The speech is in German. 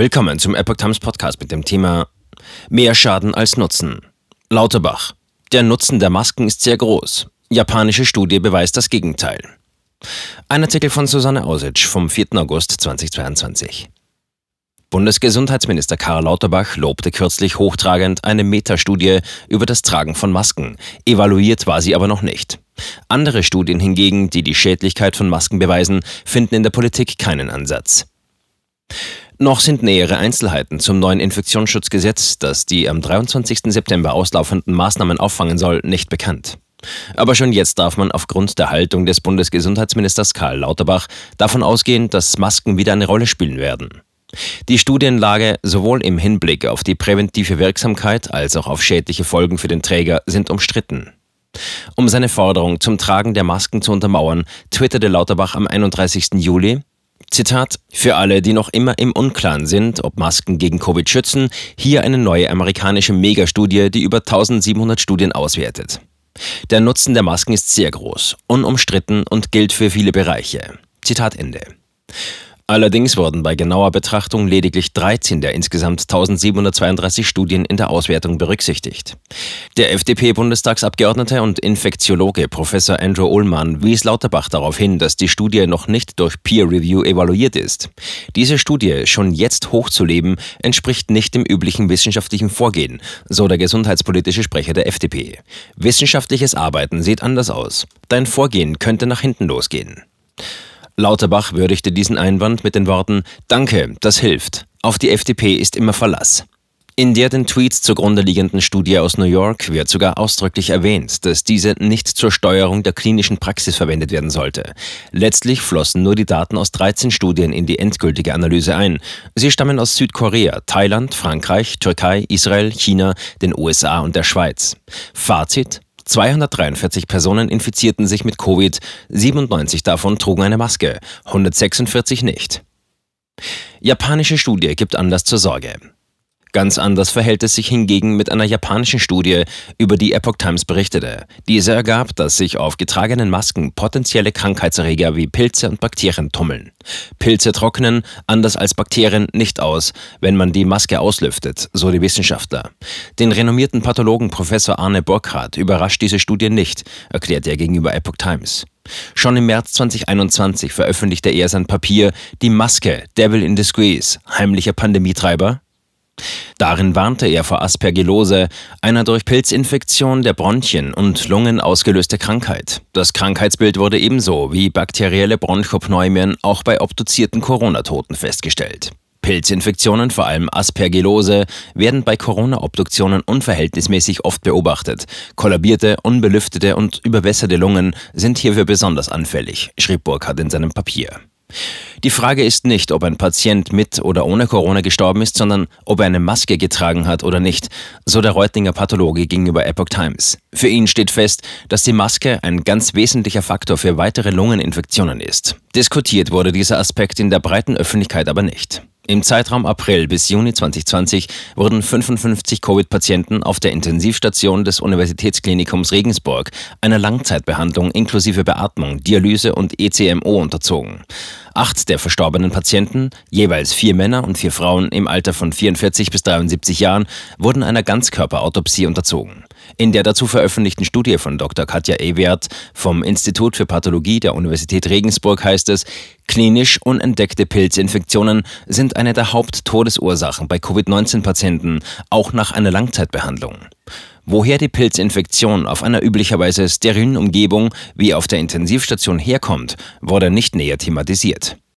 Willkommen zum Epoch Times Podcast mit dem Thema Mehr Schaden als Nutzen. Lauterbach. Der Nutzen der Masken ist sehr groß. Japanische Studie beweist das Gegenteil. Ein Artikel von Susanne Ausitsch vom 4. August 2022. Bundesgesundheitsminister Karl Lauterbach lobte kürzlich hochtragend eine Metastudie über das Tragen von Masken. Evaluiert war sie aber noch nicht. Andere Studien hingegen, die die Schädlichkeit von Masken beweisen, finden in der Politik keinen Ansatz. Noch sind nähere Einzelheiten zum neuen Infektionsschutzgesetz, das die am 23. September auslaufenden Maßnahmen auffangen soll, nicht bekannt. Aber schon jetzt darf man aufgrund der Haltung des Bundesgesundheitsministers Karl Lauterbach davon ausgehen, dass Masken wieder eine Rolle spielen werden. Die Studienlage sowohl im Hinblick auf die präventive Wirksamkeit als auch auf schädliche Folgen für den Träger sind umstritten. Um seine Forderung zum Tragen der Masken zu untermauern, twitterte Lauterbach am 31. Juli, Zitat, für alle, die noch immer im Unklaren sind, ob Masken gegen Covid schützen, hier eine neue amerikanische Megastudie, die über 1700 Studien auswertet. Der Nutzen der Masken ist sehr groß, unumstritten und gilt für viele Bereiche. Zitat Ende. Allerdings wurden bei genauer Betrachtung lediglich 13 der insgesamt 1732 Studien in der Auswertung berücksichtigt. Der FDP-Bundestagsabgeordnete und Infektiologe Professor Andrew Ullmann wies Lauterbach darauf hin, dass die Studie noch nicht durch Peer Review evaluiert ist. Diese Studie schon jetzt hochzuleben, entspricht nicht dem üblichen wissenschaftlichen Vorgehen, so der gesundheitspolitische Sprecher der FDP. Wissenschaftliches Arbeiten sieht anders aus. Dein Vorgehen könnte nach hinten losgehen. Lauterbach würdigte diesen Einwand mit den Worten Danke, das hilft. Auf die FDP ist immer Verlass. In der den Tweets zugrunde liegenden Studie aus New York wird sogar ausdrücklich erwähnt, dass diese nicht zur Steuerung der klinischen Praxis verwendet werden sollte. Letztlich flossen nur die Daten aus 13 Studien in die endgültige Analyse ein. Sie stammen aus Südkorea, Thailand, Frankreich, Türkei, Israel, China, den USA und der Schweiz. Fazit 243 Personen infizierten sich mit Covid, 97 davon trugen eine Maske, 146 nicht. Japanische Studie gibt Anlass zur Sorge. Ganz anders verhält es sich hingegen mit einer japanischen Studie, über die Epoch Times berichtete. Diese ergab, dass sich auf getragenen Masken potenzielle Krankheitserreger wie Pilze und Bakterien tummeln. Pilze trocknen, anders als Bakterien, nicht aus, wenn man die Maske auslüftet, so die Wissenschaftler. Den renommierten Pathologen Professor Arne Burkhardt überrascht diese Studie nicht, erklärt er gegenüber Epoch Times. Schon im März 2021 veröffentlichte er sein Papier Die Maske, Devil in Disguise, heimlicher Pandemietreiber Darin warnte er vor Aspergillose, einer durch Pilzinfektion der Bronchien und Lungen ausgelöste Krankheit. Das Krankheitsbild wurde ebenso wie bakterielle Bronchopneumien auch bei obduzierten Corona-Toten festgestellt. Pilzinfektionen, vor allem Aspergillose, werden bei Corona-Obduktionen unverhältnismäßig oft beobachtet. Kollabierte, unbelüftete und überwässerte Lungen sind hierfür besonders anfällig, schrieb Burkhardt in seinem Papier. Die Frage ist nicht, ob ein Patient mit oder ohne Corona gestorben ist, sondern ob er eine Maske getragen hat oder nicht, so der Reutlinger Pathologe gegenüber Epoch Times. Für ihn steht fest, dass die Maske ein ganz wesentlicher Faktor für weitere Lungeninfektionen ist. Diskutiert wurde dieser Aspekt in der breiten Öffentlichkeit aber nicht. Im Zeitraum April bis Juni 2020 wurden 55 Covid-Patienten auf der Intensivstation des Universitätsklinikums Regensburg einer Langzeitbehandlung inklusive Beatmung, Dialyse und ECMO unterzogen. Acht der verstorbenen Patienten, jeweils vier Männer und vier Frauen im Alter von 44 bis 73 Jahren, wurden einer Ganzkörperautopsie unterzogen. In der dazu veröffentlichten Studie von Dr. Katja Ewert vom Institut für Pathologie der Universität Regensburg heißt es, klinisch unentdeckte Pilzinfektionen sind eine der Haupttodesursachen bei Covid-19-Patienten, auch nach einer Langzeitbehandlung. Woher die Pilzinfektion auf einer üblicherweise sterilen Umgebung wie auf der Intensivstation herkommt, wurde nicht näher thematisiert.